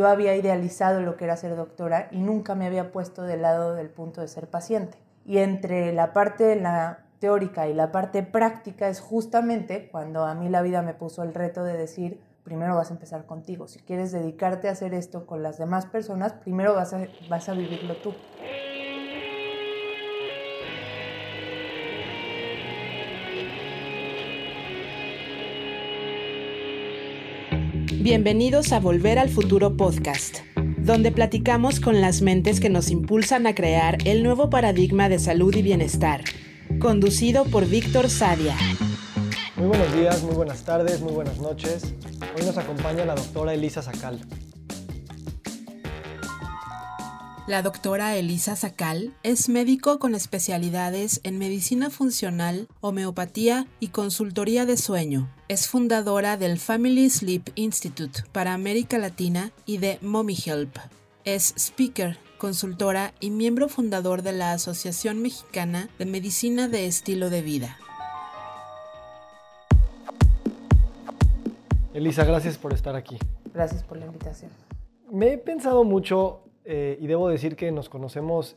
yo había idealizado lo que era ser doctora y nunca me había puesto del lado del punto de ser paciente. Y entre la parte la teórica y la parte práctica es justamente cuando a mí la vida me puso el reto de decir, primero vas a empezar contigo. Si quieres dedicarte a hacer esto con las demás personas, primero vas a, vas a vivirlo tú. Bienvenidos a Volver al Futuro Podcast, donde platicamos con las mentes que nos impulsan a crear el nuevo paradigma de salud y bienestar, conducido por Víctor Sadia. Muy buenos días, muy buenas tardes, muy buenas noches. Hoy nos acompaña la doctora Elisa Sacal. La doctora Elisa Sacal es médico con especialidades en medicina funcional, homeopatía y consultoría de sueño. Es fundadora del Family Sleep Institute para América Latina y de Mommy Help. Es speaker, consultora y miembro fundador de la Asociación Mexicana de Medicina de Estilo de Vida. Elisa, gracias por estar aquí. Gracias por la invitación. Me he pensado mucho eh, y debo decir que nos conocemos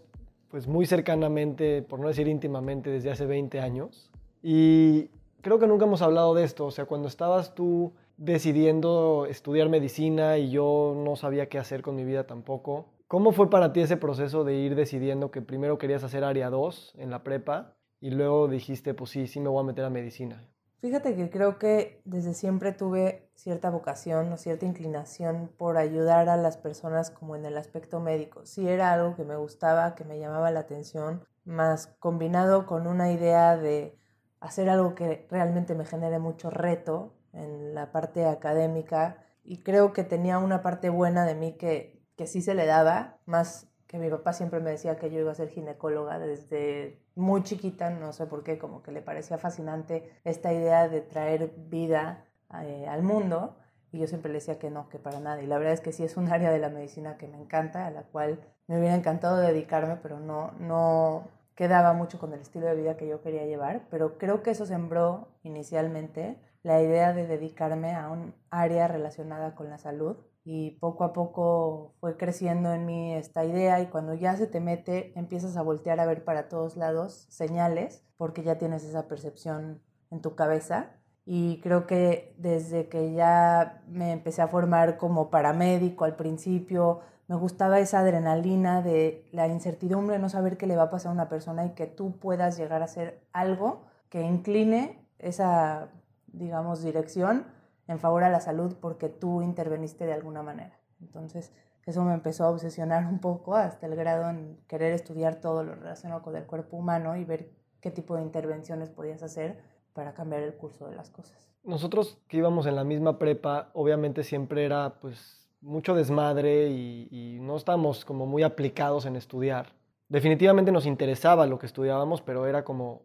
pues muy cercanamente, por no decir íntimamente, desde hace 20 años. Y creo que nunca hemos hablado de esto. O sea, cuando estabas tú decidiendo estudiar medicina y yo no sabía qué hacer con mi vida tampoco, ¿cómo fue para ti ese proceso de ir decidiendo que primero querías hacer área 2 en la prepa y luego dijiste, pues sí, sí me voy a meter a medicina? Fíjate que creo que desde siempre tuve cierta vocación o cierta inclinación por ayudar a las personas como en el aspecto médico. Sí era algo que me gustaba, que me llamaba la atención, más combinado con una idea de hacer algo que realmente me genere mucho reto en la parte académica y creo que tenía una parte buena de mí que, que sí se le daba, más que mi papá siempre me decía que yo iba a ser ginecóloga desde muy chiquita, no sé por qué, como que le parecía fascinante esta idea de traer vida eh, al mundo y yo siempre le decía que no, que para nada. Y la verdad es que sí es un área de la medicina que me encanta, a la cual me hubiera encantado dedicarme, pero no, no quedaba mucho con el estilo de vida que yo quería llevar. Pero creo que eso sembró inicialmente la idea de dedicarme a un área relacionada con la salud y poco a poco fue creciendo en mí esta idea y cuando ya se te mete empiezas a voltear a ver para todos lados señales porque ya tienes esa percepción en tu cabeza. Y creo que desde que ya me empecé a formar como paramédico al principio me gustaba esa adrenalina de la incertidumbre, no saber qué le va a pasar a una persona y que tú puedas llegar a hacer algo que incline esa, digamos, dirección en favor a la salud porque tú interveniste de alguna manera. Entonces, eso me empezó a obsesionar un poco hasta el grado en querer estudiar todo lo relacionado con el cuerpo humano y ver qué tipo de intervenciones podías hacer para cambiar el curso de las cosas. Nosotros que íbamos en la misma prepa, obviamente siempre era pues mucho desmadre y, y no estábamos como muy aplicados en estudiar. Definitivamente nos interesaba lo que estudiábamos, pero era como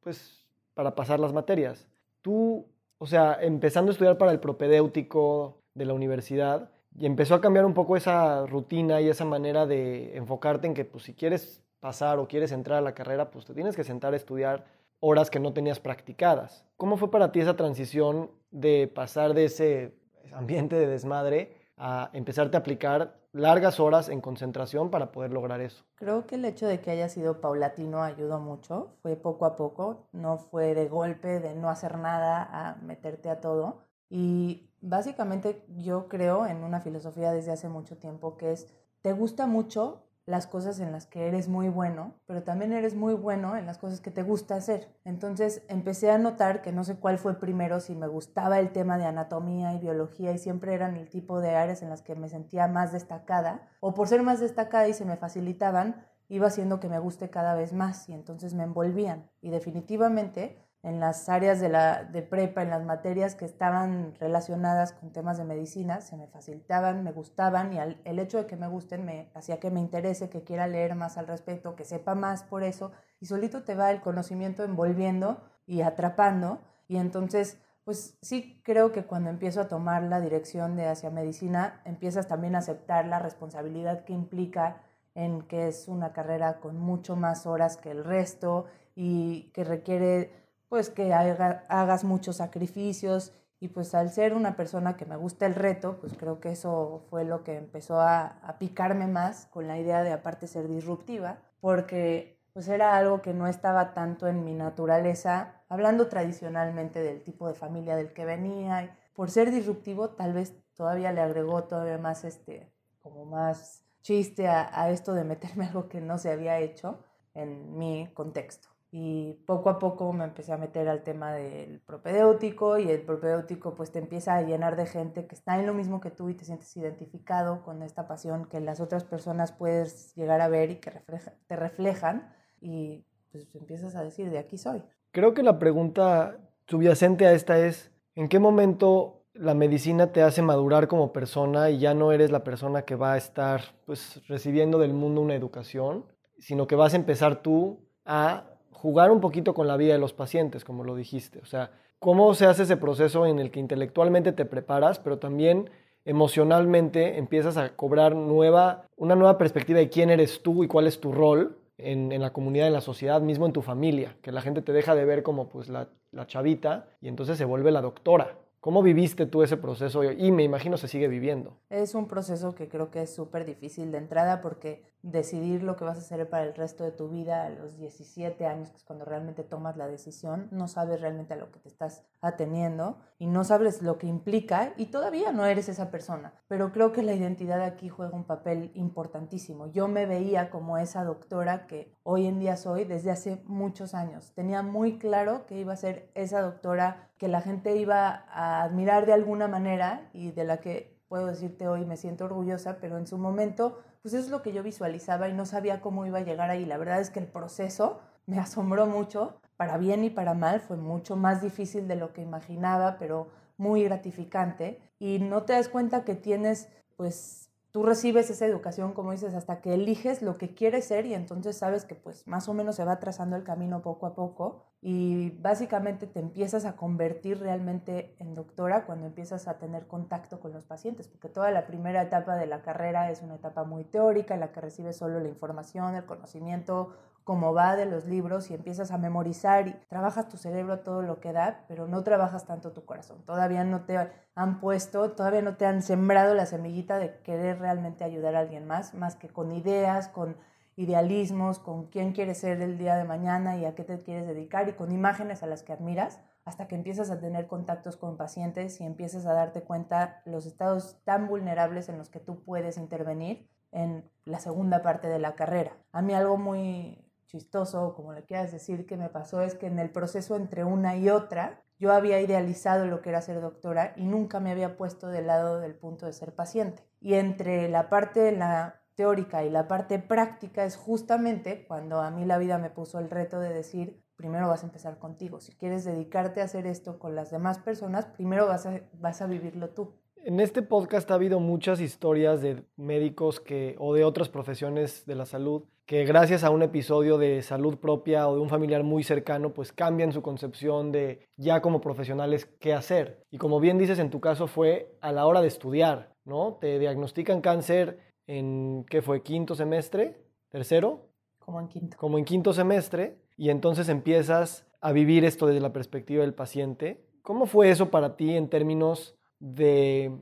pues para pasar las materias. ¿Tú o sea, empezando a estudiar para el propedéutico de la universidad, y empezó a cambiar un poco esa rutina y esa manera de enfocarte en que pues, si quieres pasar o quieres entrar a la carrera, pues te tienes que sentar a estudiar horas que no tenías practicadas. ¿Cómo fue para ti esa transición de pasar de ese ambiente de desmadre a empezarte a aplicar largas horas en concentración para poder lograr eso. Creo que el hecho de que haya sido paulatino ayudó mucho, fue poco a poco, no fue de golpe, de no hacer nada a meterte a todo. Y básicamente yo creo en una filosofía desde hace mucho tiempo que es, te gusta mucho, las cosas en las que eres muy bueno, pero también eres muy bueno en las cosas que te gusta hacer. Entonces empecé a notar que no sé cuál fue primero, si me gustaba el tema de anatomía y biología y siempre eran el tipo de áreas en las que me sentía más destacada, o por ser más destacada y se me facilitaban, iba haciendo que me guste cada vez más y entonces me envolvían. Y definitivamente en las áreas de, la, de prepa, en las materias que estaban relacionadas con temas de medicina, se me facilitaban, me gustaban y el hecho de que me gusten me hacía que me interese, que quiera leer más al respecto, que sepa más por eso y solito te va el conocimiento envolviendo y atrapando y entonces pues sí creo que cuando empiezo a tomar la dirección de hacia medicina empiezas también a aceptar la responsabilidad que implica en que es una carrera con mucho más horas que el resto y que requiere pues que hagas muchos sacrificios Y pues al ser una persona que me gusta el reto, pues creo que eso fue lo que empezó a, picarme más con la idea de aparte ser disruptiva, porque pues era algo que no estaba tanto en mi naturaleza, hablando tradicionalmente del tipo de familia del que venía. Y por ser disruptivo, tal vez todavía le agregó todavía más, este, como más chiste a esto de meterme algo que no se había hecho en mi contexto. Y poco a poco me empecé a meter al tema del propedéutico y el propedéutico pues te empieza a llenar de gente que está en lo mismo que tú y te sientes identificado con esta pasión que las otras personas puedes llegar a ver y que refleja, te reflejan y pues empiezas a decir, de aquí soy. Creo que la pregunta subyacente a esta es, ¿en qué momento la medicina te hace madurar como persona y ya no eres la persona que va a estar pues recibiendo del mundo una educación, sino que vas a empezar tú a jugar un poquito con la vida de los pacientes, como lo dijiste? O sea, ¿cómo se hace ese proceso en el que intelectualmente te preparas, pero también emocionalmente empiezas a cobrar nueva, una nueva perspectiva de quién eres tú y cuál es tu rol en, en, la comunidad, en la sociedad, mismo en tu familia, que la gente te deja de ver como pues la, la chavita y entonces se vuelve la doctora. ¿Cómo viviste tú ese proceso? Y me imagino se sigue viviendo. Es un proceso que creo que es súper difícil de entrada porque decidir lo que vas a hacer para el resto de tu vida a los 17 años, que es cuando realmente tomas la decisión, no sabes realmente a lo que te estás ateniendo y no sabes lo que implica y todavía no eres esa persona. Pero creo que la identidad aquí juega un papel importantísimo. Yo me veía como esa doctora que hoy en día soy desde hace muchos años. Tenía muy claro que iba a ser esa doctora que la gente iba a admirar de alguna manera y de la que puedo decirte hoy me siento orgullosa, pero en su momento pues eso es lo que yo visualizaba y no sabía cómo iba a llegar ahí. La verdad es que el proceso me asombró mucho, para bien y para mal, fue mucho más difícil de lo que imaginaba, pero muy gratificante. Y no te das cuenta que tienes, pues, tú recibes esa educación, como dices, hasta que eliges lo que quieres ser y entonces sabes que pues más o menos se va trazando el camino poco a poco y básicamente te empiezas a convertir realmente en doctora cuando empiezas a tener contacto con los pacientes, porque toda la primera etapa de la carrera es una etapa muy teórica en la que recibes solo la información, el conocimiento, cómo va de los libros y empiezas a memorizar y trabajas tu cerebro todo lo que da, pero no trabajas tanto tu corazón. Todavía no te han puesto, todavía no te han sembrado la semillita de querer realmente ayudar a alguien más, más que con ideas, con idealismos, con quién quieres ser el día de mañana y a qué te quieres dedicar y con imágenes a las que admiras, hasta que empiezas a tener contactos con pacientes y empiezas a darte cuenta los estados tan vulnerables en los que tú puedes intervenir en la segunda parte de la carrera. A mí algo muy chistoso, como le quieras decir, que me pasó es que en el proceso entre una y otra, yo había idealizado lo que era ser doctora y nunca me había puesto del lado del punto de ser paciente. Y entre la parte la teórica y la parte práctica es justamente cuando a mí la vida me puso el reto de decir, primero vas a empezar contigo. Si quieres dedicarte a hacer esto con las demás personas, primero vas a, vas a vivirlo tú. En este podcast ha habido muchas historias de médicos que, o de otras profesiones de la salud que gracias a un episodio de salud propia o de un familiar muy cercano, pues cambian su concepción de ya como profesionales qué hacer. Y como bien dices, en tu caso fue a la hora de estudiar, ¿no? Te diagnostican cáncer en, ¿qué fue? ¿Quinto semestre? ¿Tercero? Como en quinto. Como en quinto semestre. Y entonces empiezas a vivir esto desde la perspectiva del paciente. ¿Cómo fue eso para ti en términos de,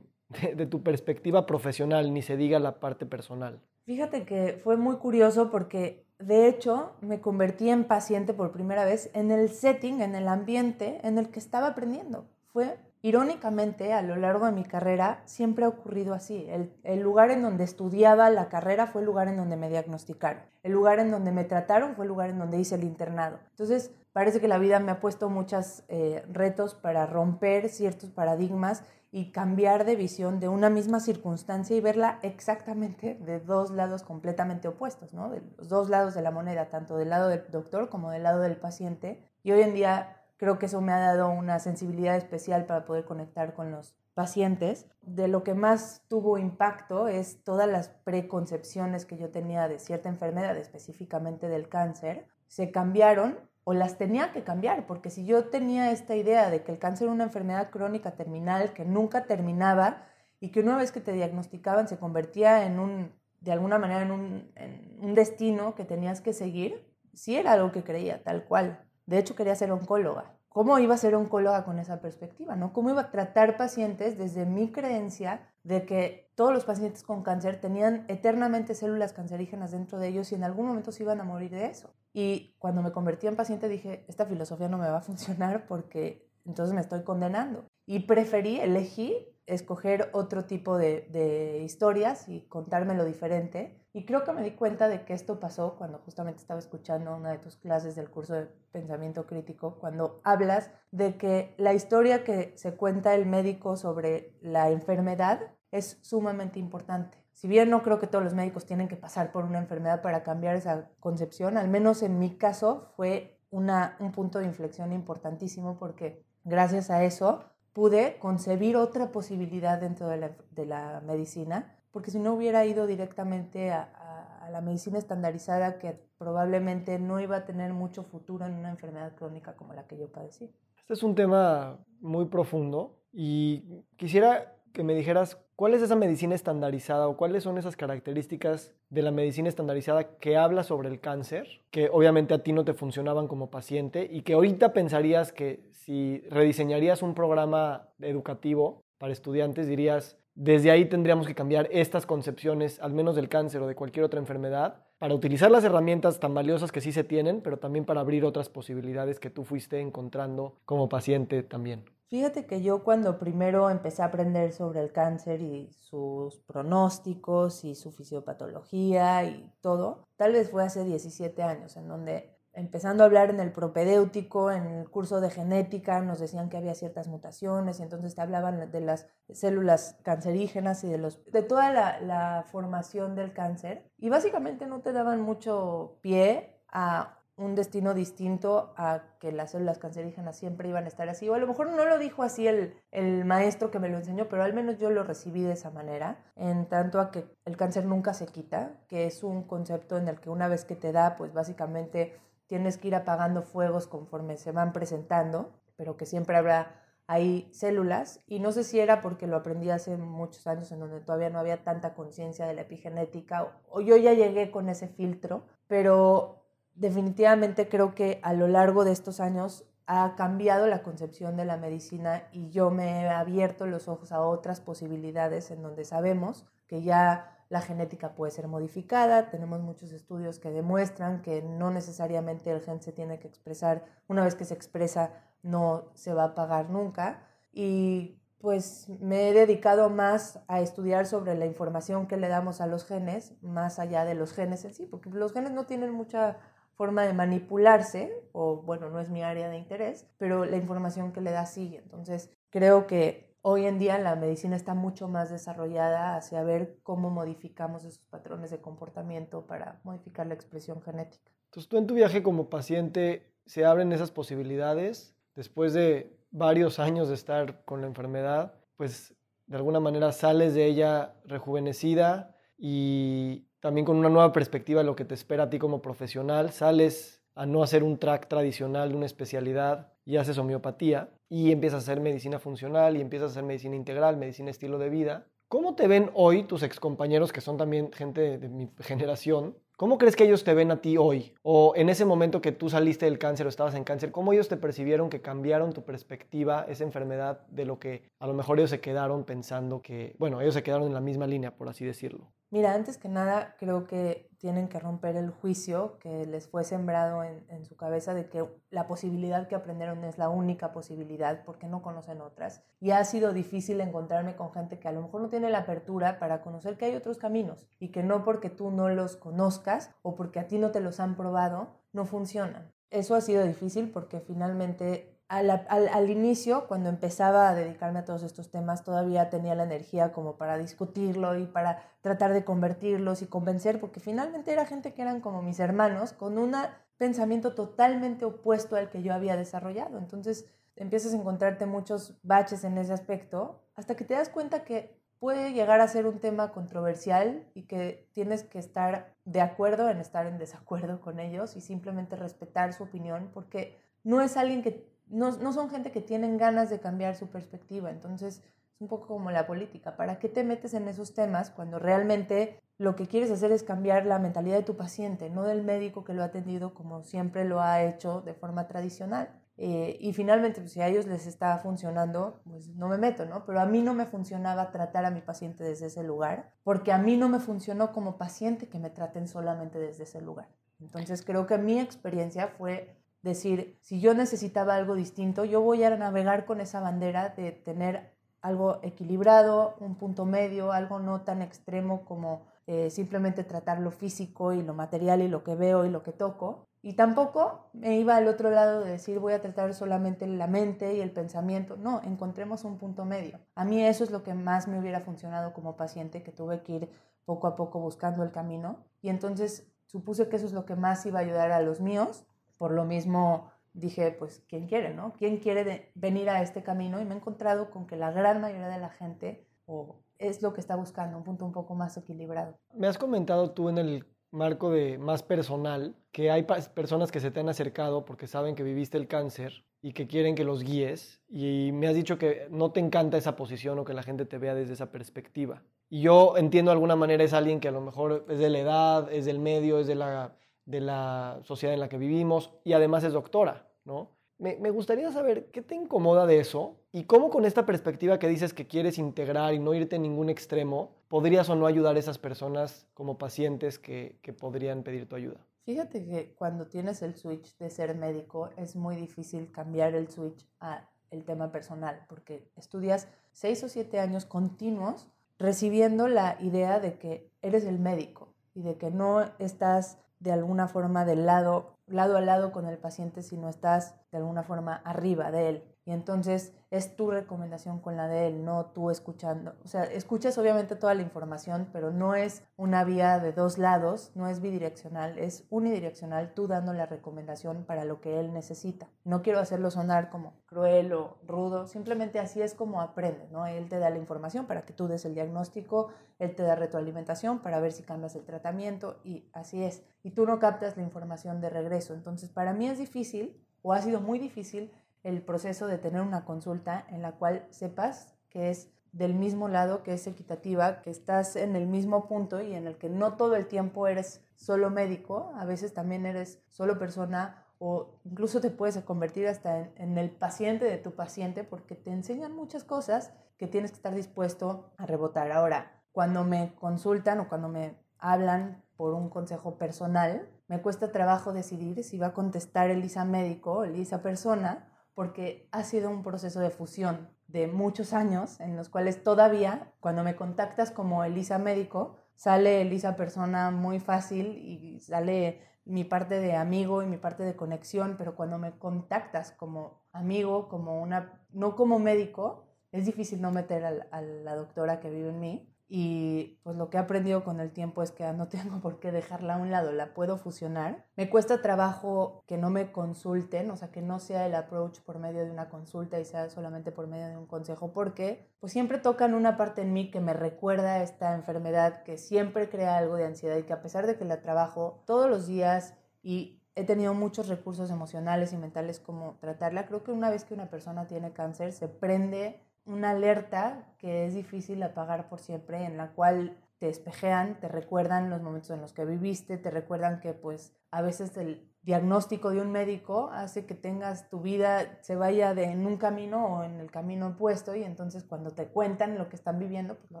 de, tu perspectiva profesional, ni se diga la parte personal? Fíjate que fue muy curioso porque de hecho me convertí en paciente por primera vez en el setting, en el ambiente en el que estaba aprendiendo. Fue irónicamente a lo largo de mi carrera siempre ha ocurrido así. El, el, lugar en donde estudiaba la carrera fue el lugar en donde me diagnosticaron. El lugar en donde me trataron fue el lugar en donde hice el internado. Entonces parece que la vida me ha puesto muchos eh, retos para romper ciertos paradigmas y cambiar de visión de una misma circunstancia y verla exactamente de dos lados completamente opuestos, ¿no? De los dos lados de la moneda, tanto del lado del doctor como del lado del paciente. Y hoy en día creo que eso me ha dado una sensibilidad especial para poder conectar con los pacientes. De lo que más tuvo impacto es todas las preconcepciones que yo tenía de cierta enfermedad, específicamente del cáncer, se cambiaron o las tenía que cambiar, porque si yo tenía esta idea de que el cáncer era una enfermedad crónica terminal que nunca terminaba y que una vez que te diagnosticaban se convertía en un, de alguna manera, en un, destino que tenías que seguir, sí era algo que creía, tal cual. De hecho, quería ser oncóloga. cómo iba a ser oncóloga con esa perspectiva, ¿no? Cómo iba a tratar pacientes desde mi creencia de que todos los pacientes con cáncer tenían eternamente células cancerígenas dentro de ellos y en algún momento se iban a morir de eso. Y cuando me convertí en paciente dije, esta filosofía no me va a funcionar porque entonces me estoy condenando. Y preferí, elegí escoger otro tipo de, de, historias y contármelo diferente. Y creo que me di cuenta de que esto pasó cuando justamente estaba escuchando una de tus clases del curso de pensamiento crítico, cuando hablas de que la historia que se cuenta el médico sobre la enfermedad es sumamente importante. Si bien no creo que todos los médicos tienen que pasar por una enfermedad para cambiar esa concepción, al menos en mi caso fue un punto de inflexión importantísimo porque gracias a eso pude concebir otra posibilidad dentro de la, medicina, porque si no hubiera ido directamente a, a, a, la medicina estandarizada que probablemente no iba a tener mucho futuro en una enfermedad crónica como la que yo padecí. Este es un tema muy profundo y quisiera que me dijeras cuál es esa medicina estandarizada o cuáles son esas características de la medicina estandarizada que habla sobre el cáncer, que obviamente a ti no te funcionaban como paciente y que ahorita pensarías que si rediseñarías un programa educativo para estudiantes dirías, desde ahí tendríamos que cambiar estas concepciones, al menos del cáncer o de cualquier otra enfermedad, para utilizar las herramientas tan valiosas que sí se tienen, pero también para abrir otras posibilidades que tú fuiste encontrando como paciente también. Fíjate que yo cuando primero empecé a aprender sobre el cáncer y sus pronósticos y su fisiopatología y todo, tal vez fue hace 17 años, en donde empezando a hablar en el propedéutico, en el curso de genética, nos decían que había ciertas mutaciones y entonces te hablaban de las células cancerígenas y de, los, de toda la, formación del cáncer. Y básicamente no te daban mucho pie a un destino distinto a que las células cancerígenas siempre iban a estar así. O a lo mejor no lo dijo así el, el, maestro que me lo enseñó, pero al menos yo lo recibí de esa manera, en tanto a que el cáncer nunca se quita, que es un concepto en el que una vez que te da, pues básicamente tienes que ir apagando fuegos conforme se van presentando, pero que siempre habrá ahí células. Y no sé si era porque lo aprendí hace muchos años en donde todavía no había tanta conciencia de la epigenética, o yo ya llegué con ese filtro, pero definitivamente creo que a lo largo de estos años ha cambiado la concepción de la medicina y yo me he abierto los ojos a otras posibilidades en donde sabemos que ya la genética puede ser modificada, tenemos muchos estudios que demuestran que no necesariamente el gen se tiene que expresar, una vez que se expresa no se va a apagar nunca. Y pues me he dedicado más a estudiar sobre la información que le damos a los genes, más allá de los genes en sí, porque los genes no tienen mucha forma de manipularse, o bueno, no es mi área de interés, pero la información que le da sigue. Entonces, creo que hoy en día la medicina está mucho más desarrollada hacia ver cómo modificamos esos patrones de comportamiento para modificar la expresión genética. Entonces, tú en tu viaje como paciente, ¿se abren esas posibilidades? Después de varios años de estar con la enfermedad, pues de alguna manera sales de ella rejuvenecida y también con una nueva perspectiva de lo que te espera a ti como profesional. Sales a no hacer un track tradicional de una especialidad y haces homeopatía y empiezas a hacer medicina funcional y empiezas a hacer medicina integral, medicina estilo de vida. ¿Cómo te ven hoy tus excompañeros que son también gente de, de mi generación? ¿Cómo crees que ellos te ven a ti hoy? O en ese momento que tú saliste del cáncer o estabas en cáncer, ¿cómo ellos te percibieron que cambiaron tu perspectiva, esa enfermedad, de lo que a lo mejor ellos se quedaron pensando que, bueno, ellos se quedaron en la misma línea, por así decirlo? Mira, antes que nada, creo que tienen que romper el juicio que les fue sembrado en, en, su cabeza de que la posibilidad que aprendieron es la única posibilidad porque no conocen otras. Y ha sido difícil encontrarme con gente que a lo mejor no tiene la apertura para conocer que hay otros caminos y que no porque tú no los conozcas o porque a ti no te los han probado, no funcionan. Eso ha sido difícil porque finalmente al, al, al, inicio, cuando empezaba a dedicarme a todos estos temas, todavía tenía la energía como para discutirlo y para tratar de convertirlos y convencer, porque finalmente era gente que eran como mis hermanos, con un pensamiento totalmente opuesto al que yo había desarrollado. Entonces empiezas a encontrarte muchos baches en ese aspecto, hasta que te das cuenta que puede llegar a ser un tema controversial y que tienes que estar de acuerdo en estar en desacuerdo con ellos y simplemente respetar su opinión, porque no es alguien que no, no, son gente que tienen ganas de cambiar su perspectiva. Entonces, es un poco como la política. ¿Para qué te metes en esos temas cuando realmente lo que quieres hacer es cambiar la mentalidad de tu paciente, no del médico que lo ha atendido como siempre lo ha hecho de forma tradicional? Eh, y finalmente, pues, si a ellos les está funcionando, pues no me meto, ¿no? Pero a mí no me funcionaba tratar a mi paciente desde ese lugar, porque a mí no me funcionó como paciente que me traten solamente desde ese lugar. Entonces creo que mi experiencia fue decir, si yo necesitaba algo distinto, yo voy a navegar con esa bandera de tener algo equilibrado, un punto medio, algo no tan extremo como eh, simplemente tratar lo físico y lo material y lo que veo y lo que toco, y tampoco me iba al otro lado de decir voy a tratar solamente la mente y el pensamiento. No, encontremos un punto medio. A mí eso es lo que más me hubiera funcionado como paciente, que tuve que ir poco a poco buscando el camino. Y entonces supuse que eso es lo que más iba a ayudar a los míos. Por lo mismo dije, pues, ¿quién quiere, no? ¿Quién quiere venir a este camino? Y me he encontrado con que la gran mayoría de la gente o es lo que está buscando, un punto un poco más equilibrado. Me has comentado tú en el marco de más personal, que hay personas que se te han acercado porque saben que viviste el cáncer y que quieren que los guíes y me has dicho que no te encanta esa posición o que la gente te vea desde esa perspectiva. Y yo entiendo de alguna manera es alguien que a lo mejor es de la edad, es del medio, es de la, de la sociedad en la que vivimos y además es doctora, ¿no? Me, me, gustaría saber qué te incomoda de eso y cómo con esta perspectiva que dices que quieres integrar y no irte en ningún extremo, podrías o no ayudar a esas personas como pacientes que, que podrían pedir tu ayuda. Fíjate que cuando tienes el switch de ser médico es muy difícil cambiar el switch a el tema personal porque estudias seis o siete años continuos recibiendo la idea de que eres el médico y de que no estás de alguna forma del lado lado a lado con el paciente si no estás de alguna forma arriba de él. Y entonces es tu recomendación con la de él, no tú escuchando. O sea, escuchas obviamente toda la información, pero no es una vía de dos lados, no es bidireccional, es unidireccional, tú dando la recomendación para lo que él necesita. No quiero hacerlo sonar como cruel o rudo, simplemente así es como aprende, ¿no? Él te da la información para que tú des el diagnóstico, él te da retroalimentación para ver si cambias el tratamiento y así es. Y tú no captas la información de regreso. Entonces, para mí es difícil o ha sido muy difícil el proceso de tener una consulta en la cual sepas que es del mismo lado, que es equitativa, que estás en el mismo punto y en el que no todo el tiempo eres solo médico, a veces también eres solo persona o incluso te puedes convertir hasta en, el paciente de tu paciente porque te enseñan muchas cosas que tienes que estar dispuesto a rebotar. Ahora, cuando me consultan o cuando me hablan por un consejo personal, me cuesta trabajo decidir si va a contestar Elisa médico o Elisa persona porque ha sido un proceso de fusión de muchos años en los cuales todavía cuando me contactas como Elisa médico, sale Elisa persona muy fácil y sale mi parte de amigo y mi parte de conexión, pero cuando me contactas como amigo, como una, no como médico, es difícil no meter a la doctora que vive en mí y pues lo que he aprendido con el tiempo es que no tengo por qué dejarla a un lado, la puedo fusionar. Me cuesta trabajo que no me consulten, o sea, que no sea el approach por medio de una consulta y sea solamente por medio de un consejo, porque pues siempre tocan una parte en mí que me recuerda esta enfermedad que siempre crea algo de ansiedad y que a pesar de que la trabajo todos los días y he tenido muchos recursos emocionales y mentales como tratarla, creo que una vez que una persona tiene cáncer se prende una alerta que es difícil apagar por siempre, en la cual te espejean, te recuerdan los momentos en los que viviste, te recuerdan que pues a veces el diagnóstico de un médico hace que tengas tu vida se vaya de en un camino o en el camino opuesto y entonces cuando te cuentan lo que están viviendo pues lo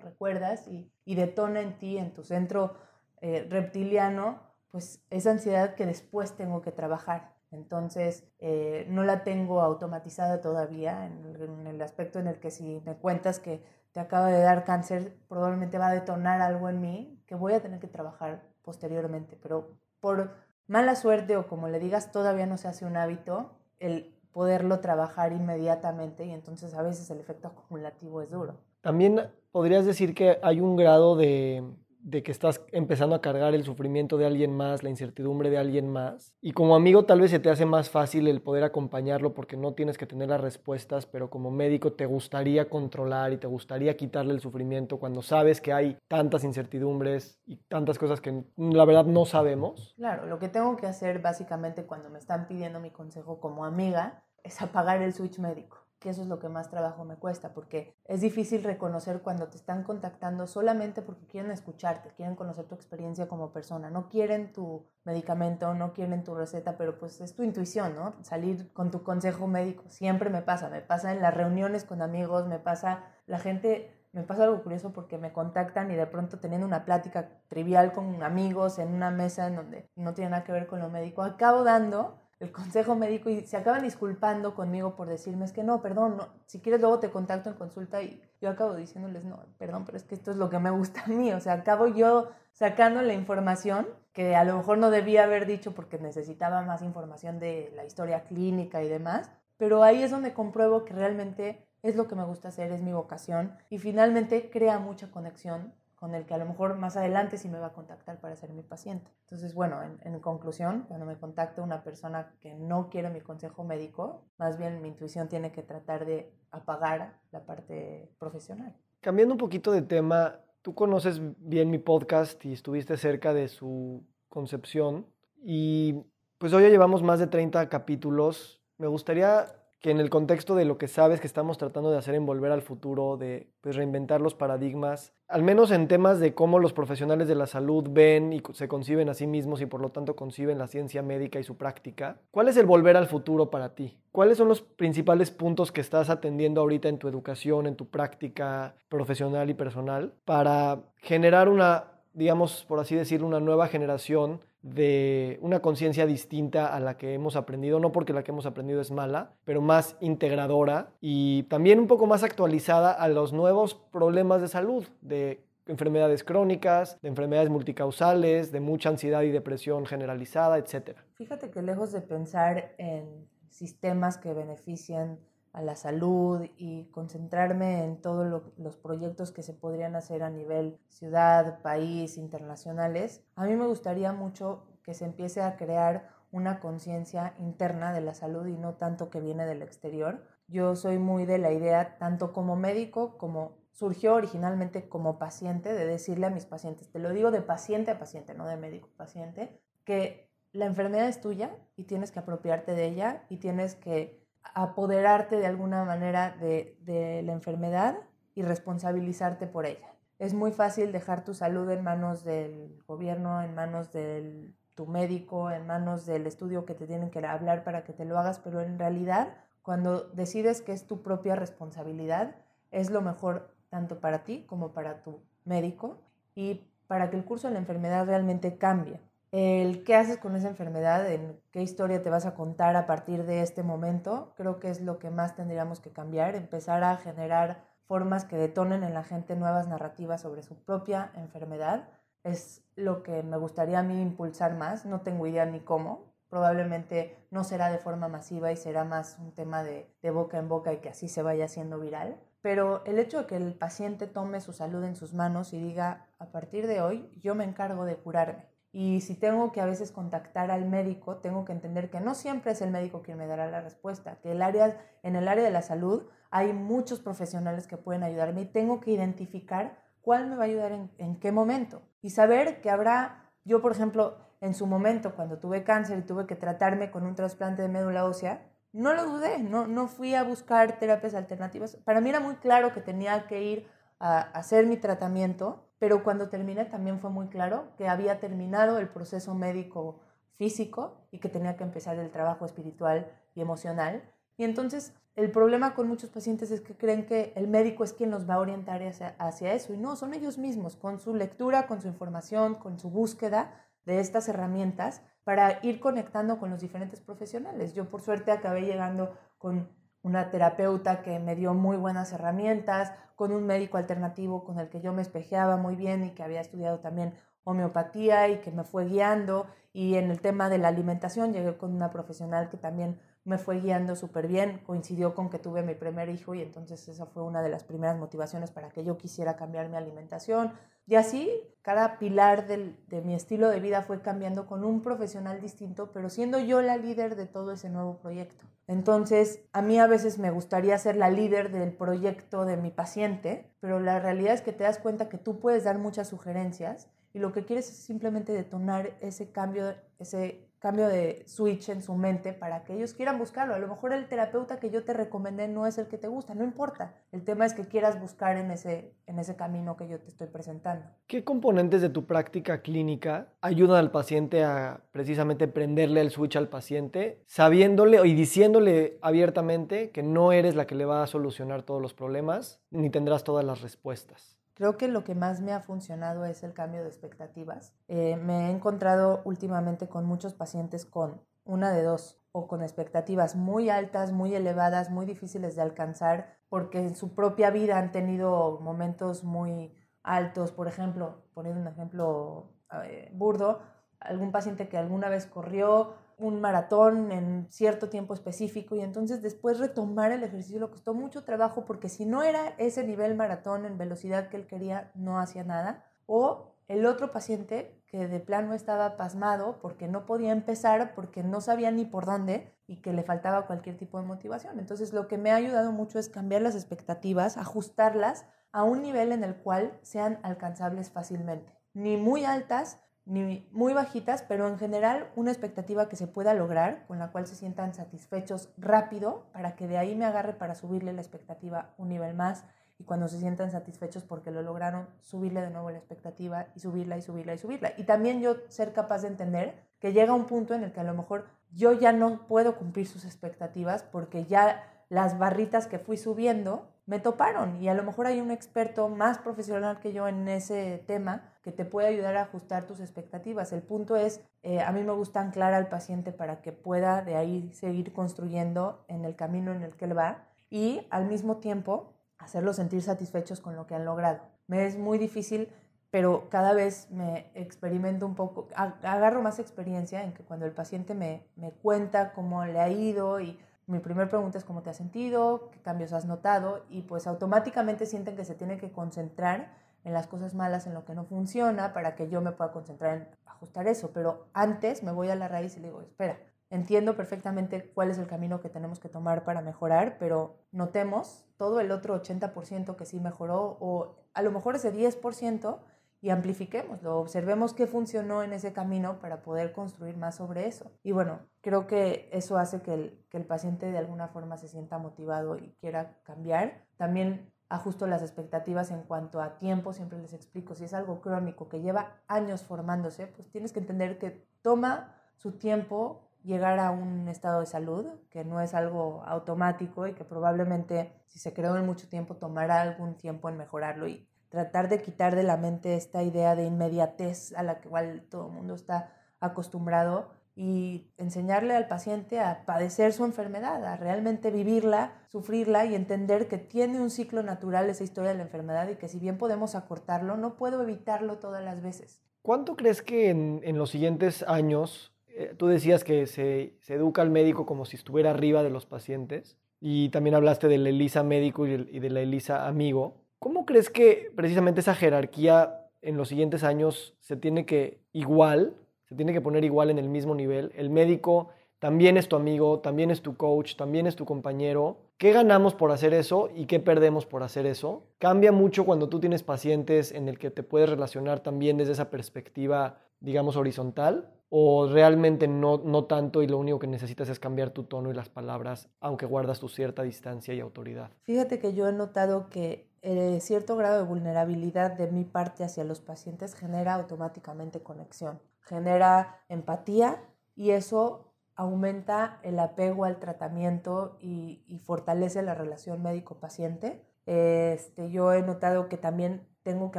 recuerdas y, y detona en ti, en tu centro eh, reptiliano, pues esa ansiedad que después tengo que trabajar. Entonces, eh, no la tengo automatizada todavía en el, aspecto en el que si me cuentas que te acaba de dar cáncer, probablemente va a detonar algo en mí que voy a tener que trabajar posteriormente. Pero por mala suerte o como le digas, todavía no se hace un hábito el poderlo trabajar inmediatamente y entonces a veces el efecto acumulativo es duro. También podrías decir que hay un grado de de que estás empezando a cargar el sufrimiento de alguien más, la incertidumbre de alguien más. Y como amigo tal vez se te hace más fácil el poder acompañarlo porque no tienes que tener las respuestas, pero como médico te gustaría controlar y te gustaría quitarle el sufrimiento cuando sabes que hay tantas incertidumbres y tantas cosas que la verdad no sabemos. Claro, lo que tengo que hacer básicamente cuando me están pidiendo mi consejo como amiga es apagar el switch médico que eso es lo que más trabajo me cuesta, porque es difícil reconocer cuando te están contactando solamente porque quieren escucharte, quieren conocer tu experiencia como persona, no quieren tu medicamento, no quieren tu receta, pero pues es tu intuición, ¿no? Salir con tu consejo médico, siempre me pasa, me pasa en las reuniones con amigos, me pasa, la gente, me pasa algo curioso porque me contactan y de pronto teniendo una plática trivial con amigos en una mesa en donde no tiene nada que ver con lo médico, acabo dando el consejo médico y se acaban disculpando conmigo por decirme es que no, perdón, si quieres luego te contacto en consulta y yo acabo diciéndoles no, perdón, pero es que esto es lo que me gusta a mí, o sea, acabo yo sacando la información que a lo mejor no debía haber dicho porque necesitaba más información de la historia clínica y demás, pero ahí es donde compruebo que realmente es lo que me gusta hacer, es mi vocación y finalmente crea mucha conexión con el que a lo mejor más adelante sí me va a contactar para ser mi paciente. Entonces, bueno, en, conclusión, cuando me contacta una persona que no quiere mi consejo médico, más bien mi intuición tiene que tratar de apagar la parte profesional. Cambiando un poquito de tema, tú conoces bien mi podcast y estuviste cerca de su concepción y pues hoy ya llevamos más de 30 capítulos. Me gustaría que en el contexto de lo que sabes que estamos tratando de hacer en Volver al Futuro, de pues, reinventar los paradigmas, al menos en temas de cómo los profesionales de la salud ven y se conciben a sí mismos y por lo tanto conciben la ciencia médica y su práctica, ¿cuál es el Volver al Futuro para ti? ¿Cuáles son los principales puntos que estás atendiendo ahorita en tu educación, en tu práctica profesional y personal para generar una, digamos, por así decirlo, una nueva generación de una conciencia distinta a la que hemos aprendido, no porque la que hemos aprendido es mala, pero más integradora y también un poco más actualizada a los nuevos problemas de salud, de enfermedades crónicas, de enfermedades multicausales, de mucha ansiedad y depresión generalizada, etc. Fíjate que lejos de pensar en sistemas que benefician a la salud y concentrarme en todos los proyectos que se podrían hacer a nivel ciudad, país, internacionales, a mí me gustaría mucho que se empiece a crear una conciencia interna de la salud y no tanto que viene del exterior. Yo soy muy de la idea, tanto como médico como surgió originalmente como paciente, de decirle a mis pacientes, te lo digo de paciente a paciente, no de médico paciente, que la enfermedad es tuya y tienes que apropiarte de ella y tienes que apoderarte de alguna manera de, la enfermedad y responsabilizarte por ella. Es muy fácil dejar tu salud en manos del gobierno, en manos de tu médico, en manos del estudio que te tienen que hablar para que te lo hagas, pero en realidad cuando decides que es tu propia responsabilidad, es lo mejor tanto para ti como para tu médico y para que el curso de la enfermedad realmente cambie el qué haces con esa enfermedad, en qué historia te vas a contar a partir de este momento, creo que es lo que más tendríamos que cambiar, empezar a generar formas que detonen en la gente nuevas narrativas sobre su propia enfermedad. Es lo que me gustaría a mí impulsar más, no tengo idea ni cómo, probablemente no será de forma masiva y será más un tema de, de boca en boca y que así se vaya haciendo viral. Pero el hecho de que el paciente tome su salud en sus manos y diga, a partir de hoy yo me encargo de curarme y si tengo que a veces contactar al médico, tengo que entender que no siempre es el médico quien me dará la respuesta, que el área, en el área de la salud hay muchos profesionales que pueden ayudarme y tengo que identificar cuál me va a ayudar en, en qué momento. Y saber que habrá, yo por ejemplo, en su momento, cuando tuve cáncer y tuve que tratarme con un trasplante de médula ósea, no lo dudé, no, no fui a buscar terapias alternativas. Para mí era muy claro que tenía que ir a hacer mi tratamiento pero cuando terminé también fue muy claro que había terminado el proceso médico físico y que tenía que empezar el trabajo espiritual y emocional. Y entonces el problema con muchos pacientes es que creen que el médico es quien los va a orientar hacia, hacia eso y no, son ellos mismos, con su lectura, con su información, con su búsqueda de estas herramientas para ir conectando con los diferentes profesionales. Yo por suerte acabé llegando con una terapeuta que me dio muy buenas herramientas, con un médico alternativo con el que yo me espejeaba muy bien y que había estudiado también homeopatía y que me fue guiando. Y en el tema de la alimentación llegué con una profesional que también me fue guiando súper bien, coincidió con que tuve mi primer hijo y entonces esa fue una de las primeras motivaciones para que yo quisiera cambiar mi alimentación. Y así, cada pilar de mi estilo de vida fue cambiando con un profesional distinto, pero siendo yo la líder de todo ese nuevo proyecto. Entonces, a mí a veces me gustaría ser la líder del proyecto de mi paciente, pero la realidad es que te das cuenta que tú puedes dar muchas sugerencias y lo que quieres es simplemente detonar ese cambio, ese cambio de switch en su mente para que ellos quieran buscarlo. A lo mejor el terapeuta que yo te recomendé no es el que te gusta, no importa. El tema es que quieras buscar en ese, en ese camino que yo te estoy presentando. ¿Qué componentes de tu práctica clínica ayudan al paciente a precisamente prenderle el switch al paciente, sabiéndole y diciéndole abiertamente que no eres la que le va a solucionar todos los problemas, ni tendrás todas las respuestas? Creo que lo que más me ha funcionado es el cambio de expectativas. Eh, me he encontrado últimamente con muchos pacientes con una de dos o con expectativas muy altas, muy elevadas, muy difíciles de alcanzar porque en su propia vida han tenido momentos muy altos. Por ejemplo, poniendo un ejemplo eh, burdo, algún paciente que alguna vez corrió un maratón en cierto tiempo específico y entonces después retomar el ejercicio le costó mucho trabajo porque si no era ese nivel maratón en velocidad que él quería, no hacía nada. O el otro paciente que de plano estaba pasmado porque no podía empezar, porque no sabía ni por dónde y que le faltaba cualquier tipo de motivación. Entonces lo que me ha ayudado mucho es cambiar las expectativas, ajustarlas a un nivel en el cual sean alcanzables fácilmente. Ni muy altas, ni muy bajitas, pero en general una expectativa que se pueda lograr, con la cual se sientan satisfechos rápido, para que de ahí me agarre para subirle la expectativa un nivel más y cuando se sientan satisfechos porque lo lograron, subirle de nuevo la expectativa y subirla y subirla y subirla. Y también yo ser capaz de entender que llega un punto en el que a lo mejor yo ya no puedo cumplir sus expectativas porque ya las barritas que fui subiendo me toparon y a lo mejor hay un experto más profesional que yo en ese tema te puede ayudar a ajustar tus expectativas. El punto es, eh, a mí me gusta anclar al paciente para que pueda de ahí seguir construyendo en el camino en el que él va y al mismo tiempo hacerlo sentir satisfechos con lo que han logrado. Me es muy difícil, pero cada vez me experimento un poco, agarro más experiencia en que cuando el paciente me, me cuenta cómo le ha ido y mi primera pregunta es cómo te has sentido, qué cambios has notado y pues automáticamente sienten que se tiene que concentrar en las cosas malas, en lo que no funciona, para que yo me pueda concentrar en ajustar eso. Pero antes me voy a la raíz y le digo, espera, entiendo perfectamente cuál es el camino que tenemos que tomar para mejorar, pero notemos todo el otro 80% que sí mejoró o a lo mejor ese 10% y amplifiquémoslo, observemos qué funcionó en ese camino para poder construir más sobre eso. Y bueno, creo que eso hace que el, que el paciente de alguna forma se sienta motivado y quiera cambiar. También ajusto las expectativas en cuanto a tiempo, siempre les explico, si es algo crónico que lleva años formándose, pues tienes que entender que toma su tiempo llegar a un estado de salud, que no es algo automático y que probablemente si se creó en mucho tiempo tomará algún tiempo en mejorarlo y tratar de quitar de la mente esta idea de inmediatez a la igual todo el mundo está acostumbrado y enseñarle al paciente a padecer su enfermedad, a realmente vivirla, sufrirla y entender que tiene un ciclo natural esa historia de la enfermedad y que si bien podemos acortarlo, no puedo evitarlo todas las veces. ¿Cuánto crees que en, los siguientes años, eh, tú decías que se, se, educa al médico como si estuviera arriba de los pacientes y también hablaste del ELISA médico y, y de la ELISA amigo, ¿Cómo crees que precisamente esa jerarquía en los siguientes años se tiene que igual, se tiene que poner igual en el mismo nivel? El médico también es tu amigo, también es tu coach, también es tu compañero. ¿Qué ganamos por hacer eso y qué perdemos por hacer eso? Cambia mucho cuando tú tienes pacientes en el que te puedes relacionar también desde esa perspectiva, digamos, horizontal o realmente no, no tanto y lo único que necesitas es cambiar tu tono y las palabras, aunque guardas tu cierta distancia y autoridad. Fíjate que yo he notado que eh, cierto grado de vulnerabilidad de mi parte hacia los pacientes genera automáticamente conexión, genera empatía y eso aumenta el apego al tratamiento y, fortalece la relación médico-paciente. Este, yo he notado que también tengo que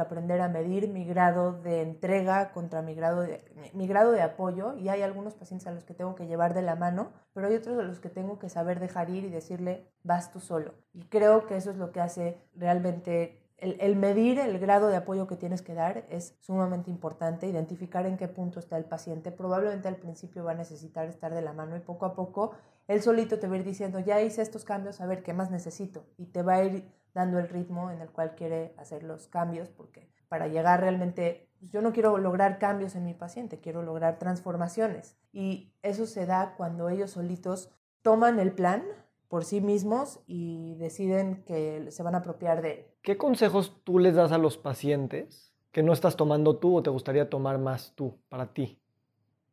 aprender a medir mi grado de entrega contra mi grado de, mi grado de apoyo y hay algunos pacientes a los que tengo que llevar de la mano, pero hay otros a los que tengo que saber dejar ir y decirle, vas tú solo. Y creo que eso es lo que hace realmente el, el, medir el grado de apoyo que tienes que dar es sumamente importante, identificar en qué punto está el paciente. Probablemente al principio va a necesitar estar de la mano y poco a poco él solito te va a ir diciendo, ya hice estos cambios, a ver qué más necesito. Y te va a ir dando el ritmo en el cual quiere hacer los cambios, porque para llegar realmente, pues, yo no quiero lograr cambios en mi paciente, quiero lograr transformaciones. Y eso se da cuando ellos solitos toman el plan por sí mismos y deciden que se van a apropiar de él. ¿Qué consejos tú les das a los pacientes que no estás tomando tú o te gustaría tomar más tú para ti?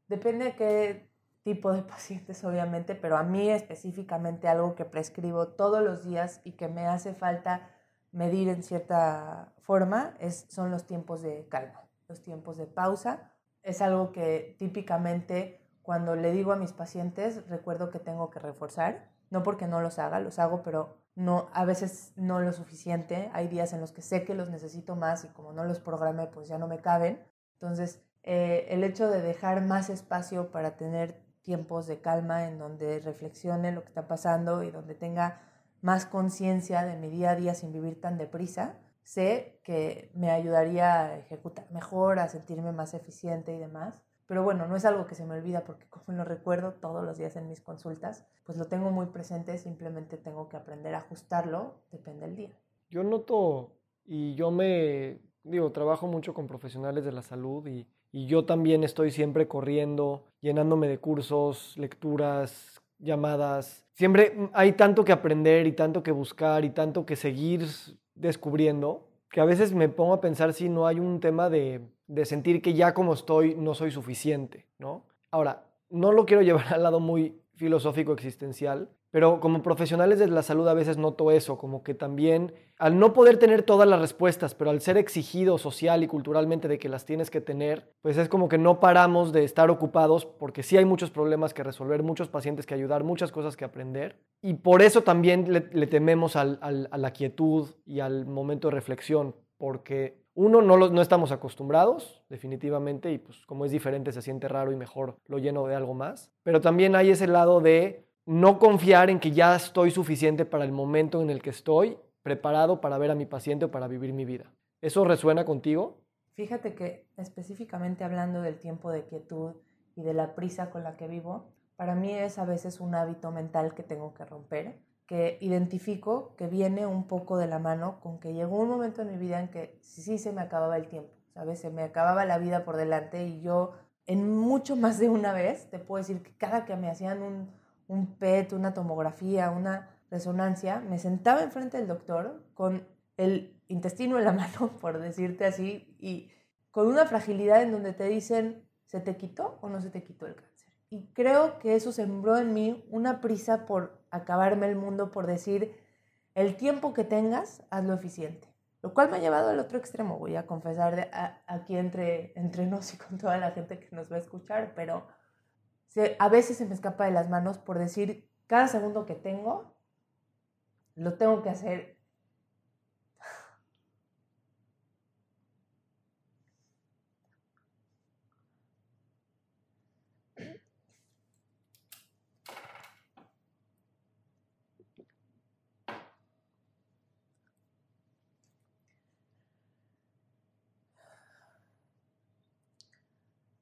Depende de qué tipo de pacientes, obviamente, pero a mí específicamente algo que prescribo todos los días y que me hace falta medir en cierta forma es, son los tiempos de calma, los tiempos de pausa. Es algo que típicamente cuando le digo a mis pacientes recuerdo que tengo que reforzar, no porque no los haga, los hago, pero no, a veces no lo suficiente. Hay días en los que sé que los necesito más y como no los programé, pues ya no me caben. Entonces, eh, el hecho de dejar más espacio para tener tiempos de calma en donde reflexione lo que está pasando y donde tenga más conciencia de mi día a día sin vivir tan deprisa, sé que me ayudaría a ejecutar mejor, a sentirme más eficiente y demás. Pero bueno, no es algo que se me olvida porque como lo recuerdo todos los días en mis consultas, pues lo tengo muy presente, simplemente tengo que aprender a ajustarlo, depende del día. Yo noto y yo me, digo, trabajo mucho con profesionales de la salud y, y yo también estoy siempre corriendo, llenándome de cursos, lecturas, llamadas. Siempre hay tanto que aprender y tanto que buscar y tanto que seguir descubriendo que a veces me pongo a pensar si no hay un tema de, de sentir que ya como estoy no soy suficiente, ¿no? Ahora, no lo quiero llevar al lado muy filosófico existencial, pero como profesionales de la salud a veces noto eso, como que también al no poder tener todas las respuestas, pero al ser exigido social y culturalmente de que las tienes que tener, pues es como que no paramos de estar ocupados porque sí hay muchos problemas que resolver, muchos pacientes que ayudar, muchas cosas que aprender. Y por eso también le, tememos al, a la quietud y al momento de reflexión, porque uno, no, no estamos acostumbrados, definitivamente, y pues como es diferente se siente raro y mejor lo lleno de algo más. Pero también hay ese lado de no confiar en que ya estoy suficiente para el momento en el que estoy preparado para ver a mi paciente o para vivir mi vida. ¿Eso resuena contigo? Fíjate que específicamente hablando del tiempo de quietud y de la prisa con la que vivo, para mí es a veces un hábito mental que tengo que romper, que identifico que viene un poco de la mano con que llegó un momento en mi vida en que sí se me acababa el tiempo, ¿sabes? Se me acababa la vida por delante y yo en mucho más de una vez, te puedo decir que cada que me hacían un, un PET, una tomografía, una resonancia, me sentaba enfrente del doctor con el intestino en la mano, por decirte así, y con una fragilidad en donde te dicen, ¿se te quitó o no se te quitó el cáncer? Y creo que eso sembró en mí una prisa por acabarme el mundo, por decir, el tiempo que tengas, hazlo eficiente. Lo cual me ha llevado al otro extremo, voy a confesar aquí entre, entre nos y con toda la gente que nos va a escuchar, pero a veces se me escapa de las manos por decir, cada segundo que tengo, lo tengo que hacer.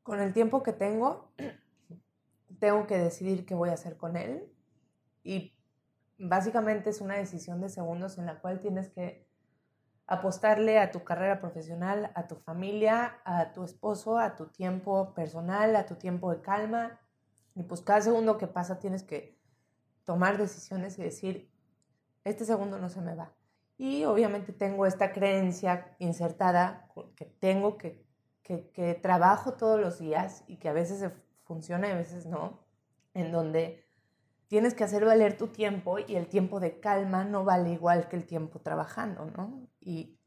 Con el tiempo que tengo, tengo que decidir qué voy a hacer con él y básicamente es una decisión de segundos en la cual tienes que apostarle a tu carrera profesional, a tu familia, a tu esposo, a tu tiempo personal, a tu tiempo de calma. Y pues cada segundo que pasa tienes que tomar decisiones y decir, este segundo no se me va. Y obviamente tengo esta creencia insertada que tengo que, que, trabajo todos los días y que a veces funciona y a veces no, en donde tienes que hacer valer tu tiempo y el tiempo de calma no vale igual que el tiempo trabajando, ¿no? Y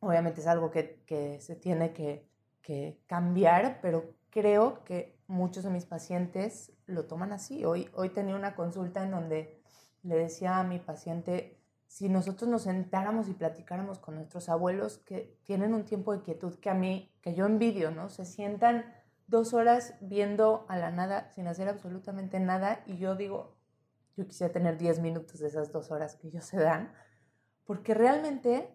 obviamente es algo que, que se tiene que, que, cambiar, pero creo que muchos de mis pacientes lo toman así. Hoy, hoy tenía una consulta en donde le decía a mi paciente, si nosotros nos sentáramos y platicáramos con nuestros abuelos que tienen un tiempo de quietud que a mí, que yo envidio, ¿no? Se sientan dos horas viendo a la nada sin hacer absolutamente nada y yo digo, yo quisiera tener diez minutos de esas dos horas que ellos se dan, porque realmente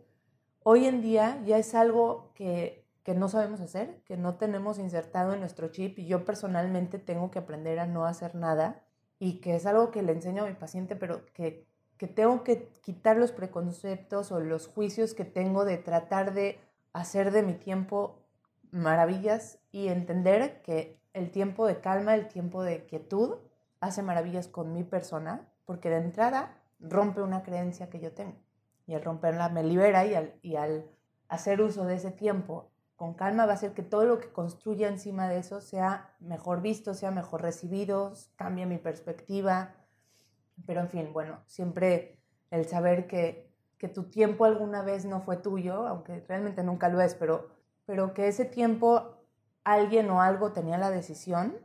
hoy en día ya es algo que, que no sabemos hacer, que no tenemos insertado en nuestro chip y yo personalmente tengo que aprender a no hacer nada y que es algo que le enseño a mi paciente, pero que, que tengo que quitar los preconceptos o los juicios que tengo de tratar de hacer de mi tiempo maravillas y entender que el tiempo de calma, el tiempo de quietud, hace maravillas con mi persona, porque de entrada rompe una creencia que yo tengo. Y al romperla me libera y al, y al hacer uso de ese tiempo con calma va a hacer que todo lo que construya encima de eso sea mejor visto, sea mejor recibido, cambie mi perspectiva. Pero en fin, bueno, siempre el saber que, que tu tiempo alguna vez no fue tuyo, aunque realmente nunca lo es, pero, pero que ese tiempo alguien o algo tenía la decisión,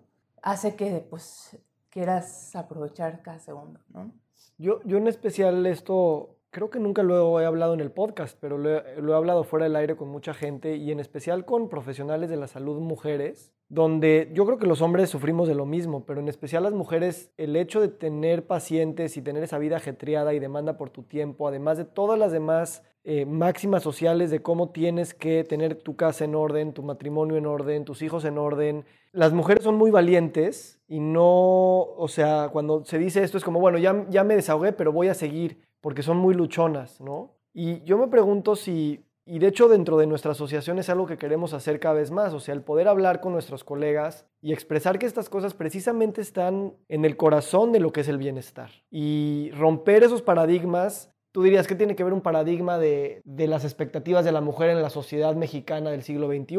hace que pues quieras aprovechar cada segundo, ¿no? Yo, yo en especial esto creo que nunca lo he hablado en el podcast, pero lo he, hablado fuera del aire con mucha gente y en especial con profesionales de la salud mujeres, donde yo creo que los hombres sufrimos de lo mismo, pero en especial las mujeres, el hecho de tener pacientes y tener esa vida ajetreada y demanda por tu tiempo, además de todas las demás eh, máximas sociales de cómo tienes que tener tu casa en orden, tu matrimonio en orden, tus hijos en orden. Las mujeres son muy valientes y no, o sea, cuando se dice esto es como, bueno, ya, ya me desahogué, pero voy a seguir porque son muy luchonas, ¿no? Y yo me pregunto si, y de hecho dentro de nuestra asociación es algo que queremos hacer cada vez más, o sea, el poder hablar con nuestros colegas y expresar que estas cosas precisamente están en el corazón de lo que es el bienestar. Y romper esos paradigmas ¿Tú dirías que tiene que ver un paradigma de, de, las expectativas de la mujer en la sociedad mexicana del siglo XXI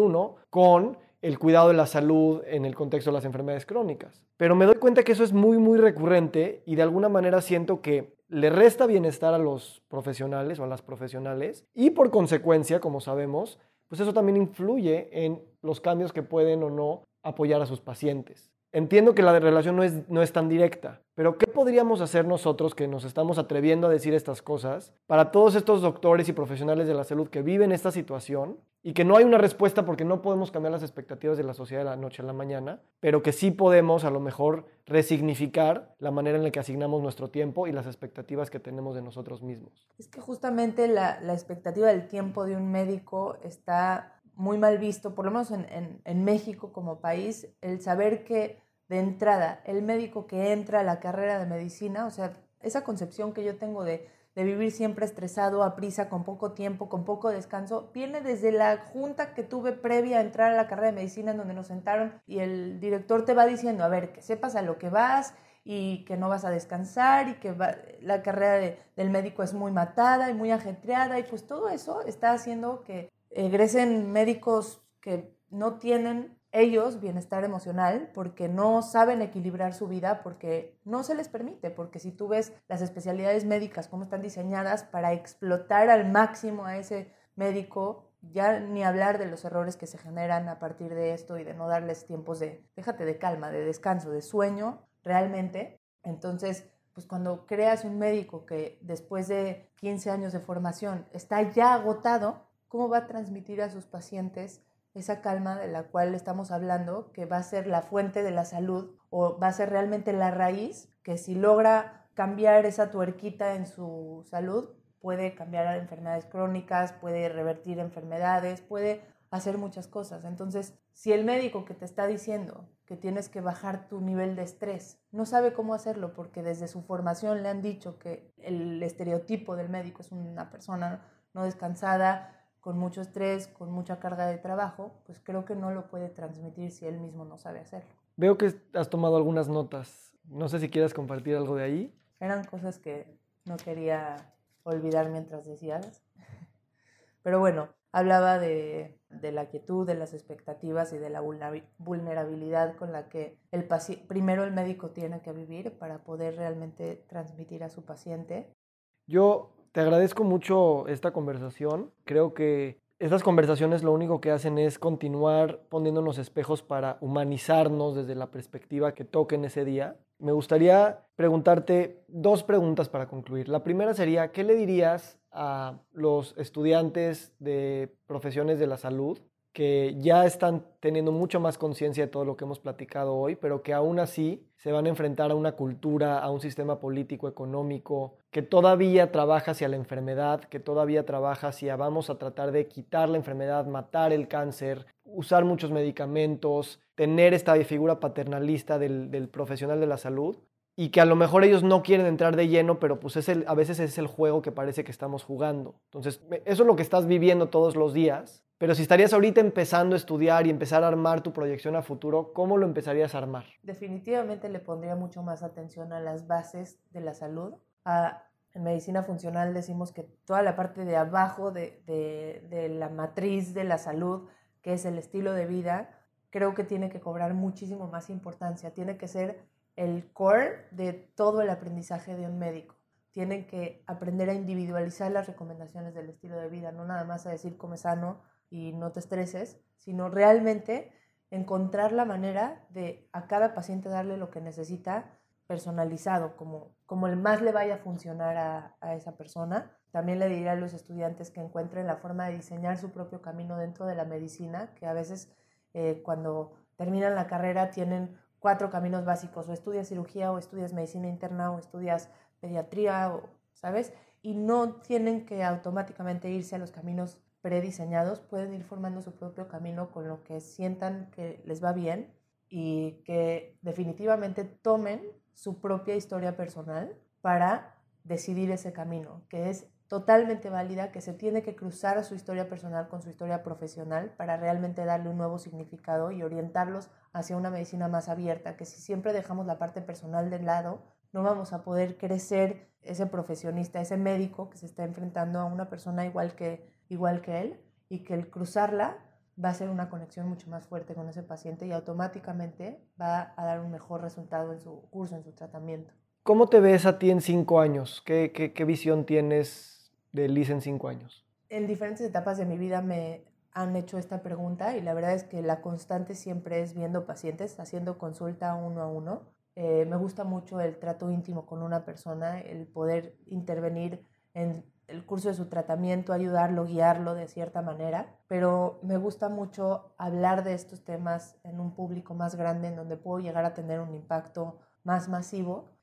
con el cuidado de la salud en el contexto de las enfermedades crónicas? Pero me doy cuenta que eso es muy, muy recurrente y de alguna manera siento que le resta bienestar a los profesionales o a las profesionales y por consecuencia, como sabemos, pues eso también influye en los cambios que pueden o no apoyar a sus pacientes. Entiendo que la relación no es, no es tan directa, pero ¿qué podríamos hacer nosotros que nos estamos atreviendo a decir estas cosas para todos estos doctores y profesionales de la salud que viven esta situación y que no hay una respuesta porque no podemos cambiar las expectativas de la sociedad de la noche a la mañana, pero que sí podemos a lo mejor resignificar la manera en la que asignamos nuestro tiempo y las expectativas que tenemos de nosotros mismos? Es que justamente la, la expectativa del tiempo de un médico está muy mal visto, por lo menos en, en, México como país, el saber que de entrada, el médico que entra a la carrera de medicina, o sea, esa concepción que yo tengo de, vivir siempre estresado, a prisa, con poco tiempo, con poco descanso, viene desde la junta que tuve previa a entrar a la carrera de medicina en donde nos sentaron y el director te va diciendo, a ver, que sepas a lo que vas y que no vas a descansar y que la carrera del médico es muy matada y muy ajetreada y pues todo eso está haciendo que egresen médicos que no tienen ellos bienestar emocional porque no saben equilibrar su vida, porque no se les permite, porque si tú ves las especialidades médicas, cómo están diseñadas para explotar al máximo a ese médico, ya ni hablar de los errores que se generan a partir de esto y de no darles tiempos de, déjate de calma, de descanso, de sueño, realmente. Entonces, pues cuando creas un médico que después de 15 años de formación está ya agotado, ¿cómo va a transmitir a sus pacientes esa calma de la cual estamos hablando, que va a ser la fuente de la salud o va a ser realmente la raíz, que si logra cambiar esa tuerquita en su salud, puede cambiar enfermedades crónicas, puede revertir enfermedades, puede hacer muchas cosas. Entonces, si el médico que te está diciendo que tienes que bajar tu nivel de estrés no sabe cómo hacerlo porque desde su formación le han dicho que el estereotipo del médico es una persona no descansada, con mucho estrés, con mucha carga de trabajo, pues creo que no lo puede transmitir si él mismo no sabe hacerlo. Veo que has tomado algunas notas. No sé si quieres compartir algo de ahí. Eran cosas que no quería olvidar mientras decías. Pero bueno, hablaba de, de, la quietud, de las expectativas y de la vulnerabilidad con la que el primero el médico tiene que vivir para poder realmente transmitir a su paciente. Yo te agradezco mucho esta conversación. Creo que estas conversaciones lo único que hacen es continuar poniéndonos espejos para humanizarnos desde la perspectiva que toque en ese día. Me gustaría preguntarte dos preguntas para concluir. La primera sería, ¿qué le dirías a los estudiantes de profesiones de la salud que ya están teniendo mucho más conciencia de todo lo que hemos platicado hoy, pero que aún así se van a enfrentar a una cultura, a un sistema político, económico, que todavía trabaja hacia la enfermedad, que todavía trabaja hacia vamos a tratar de quitar la enfermedad, matar el cáncer, usar muchos medicamentos, tener esta figura paternalista del, profesional de la salud, y que a lo mejor ellos no quieren entrar de lleno, pero pues es a veces es el juego que parece que estamos jugando. Entonces, eso es lo que estás viviendo todos los días pero si estarías ahorita empezando a estudiar y empezar a armar tu proyección a futuro, ¿cómo lo empezarías a armar? Definitivamente le pondría mucho más atención a las bases de la salud. en medicina funcional decimos que toda la parte de abajo de, de, de la matriz de la salud que es el estilo de vida, creo que tiene que cobrar muchísimo más importancia, tiene que ser el core de todo el aprendizaje de un médico. Tienen que aprender a individualizar las recomendaciones del estilo de vida, no nada más a decir come sano y no te estreses, sino realmente encontrar la manera de a cada paciente darle lo que necesita personalizado, como, como el más le vaya a funcionar a, esa persona. También le diría a los estudiantes que encuentren la forma de diseñar su propio camino dentro de la medicina, que a veces eh, cuando terminan la carrera tienen cuatro caminos básicos, o estudias cirugía, o estudias medicina interna, o estudias pediatría, o, ¿sabes? Y no tienen que automáticamente irse a los caminos prediseñados, pueden ir formando su propio camino con lo que sientan que les va bien y que definitivamente tomen su propia historia personal para decidir ese camino, que es totalmente válida, que se tiene que cruzar a su historia personal con su historia profesional para realmente darle un nuevo significado y orientarlos hacia una medicina más abierta, que si siempre dejamos la parte personal de lado, no vamos a poder crecer ese profesionista, ese médico que se está enfrentando a una persona igual que, igual que él y que el cruzarla va a ser una conexión mucho más fuerte con ese paciente y automáticamente va a dar un mejor resultado en su curso, en su tratamiento. ¿Cómo te ves a ti en cinco años? ¿Qué, qué, qué visión tienes de Liz en cinco años? En diferentes etapas de mi vida me han hecho esta pregunta y la verdad es que la constante siempre es viendo pacientes, haciendo consulta uno a uno. Eh, me gusta mucho el trato íntimo con una persona, el poder intervenir en el curso de su tratamiento, ayudarlo, guiarlo de cierta manera, pero me gusta mucho hablar de estos temas en un público más grande, en donde puedo llegar a tener un impacto más masivo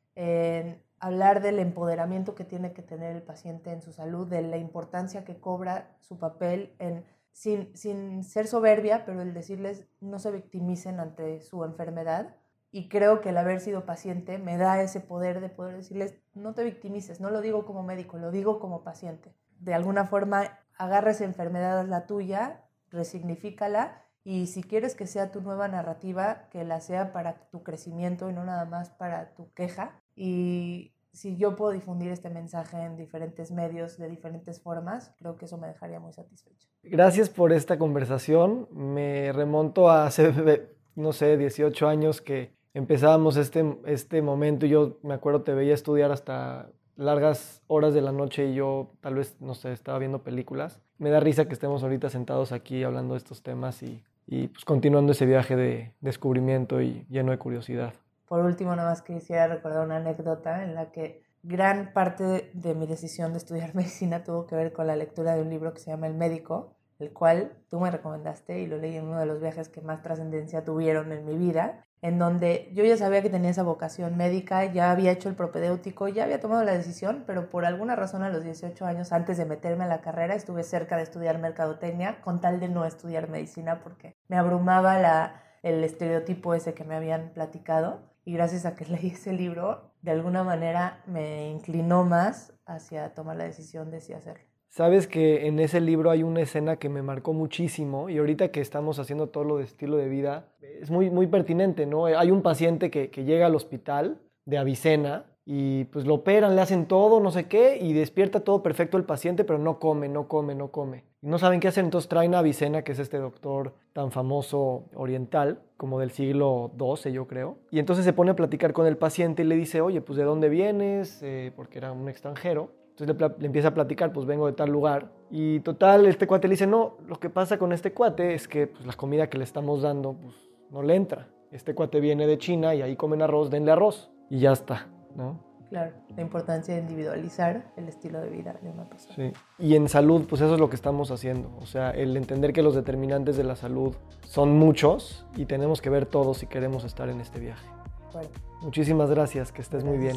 hablar del empoderamiento que tiene que tener el paciente en su salud, de la importancia que cobra su papel en, sin, sin ser soberbia, pero el decirles no se victimicen ante su enfermedad. Y creo que el haber sido paciente me da ese poder de poder decirles, no te victimices, no lo digo como médico, lo digo como paciente. De alguna forma, agarra esa enfermedad, la tuya, resignifícala y si quieres que sea tu nueva narrativa, que la sea para tu crecimiento y no nada más para tu queja. Y si yo puedo difundir este mensaje en diferentes medios, de diferentes formas, creo que eso me dejaría muy satisfecho. Gracias por esta conversación. Me remonto a hace, no sé, 18 años que empezábamos este, este momento. Yo me acuerdo, te veía estudiar hasta largas horas de la noche y yo tal vez, no sé, estaba viendo películas. Me da risa que estemos ahorita sentados aquí hablando de estos temas y, y pues continuando ese viaje de descubrimiento y lleno de curiosidad. Por último, nada más quisiera recordar una anécdota en la que gran parte de mi decisión de estudiar medicina tuvo que ver con la lectura de un libro que se llama El médico, el cual tú me recomendaste y lo leí en uno de los viajes que más trascendencia tuvieron en mi vida, en donde yo ya sabía que tenía esa vocación médica, ya había hecho el propedéutico, ya había tomado la decisión, pero por alguna razón a los 18 años antes de meterme a la carrera estuve cerca de estudiar mercadotecnia con tal de no estudiar medicina porque me abrumaba la, el estereotipo ese que me habían platicado y gracias a que leí ese libro, de alguna manera me inclinó más hacia tomar la decisión de si hacerlo. Sabes que en ese libro hay una escena que me marcó muchísimo y ahorita que estamos haciendo todo lo de estilo de vida, es muy, muy pertinente, ¿no? Hay un paciente que, que llega al hospital de Avicena y pues lo operan, le hacen todo, no sé qué, y despierta todo perfecto el paciente, pero no come, no come, no come. Y no saben qué hacer, entonces traen a Avicena, que es este doctor tan famoso oriental, como del siglo XII, yo creo. Y entonces se pone a platicar con el paciente y le dice, oye, pues ¿de dónde vienes? Eh, porque era un extranjero. Entonces le, le, empieza a platicar, pues vengo de tal lugar. Y total, este cuate le dice, no, lo que pasa con este cuate es que pues, la comida que le estamos dando, pues no le entra. Este cuate viene de China y ahí comen arroz, denle arroz. Y ya está. ¿no? Claro, la importancia de individualizar el estilo de vida de una persona. Sí, y en salud, pues eso es lo que estamos haciendo. O sea, el entender que los determinantes de la salud son muchos y tenemos que ver todos si queremos estar en este viaje. Bueno, Muchísimas gracias, que estés muy bien.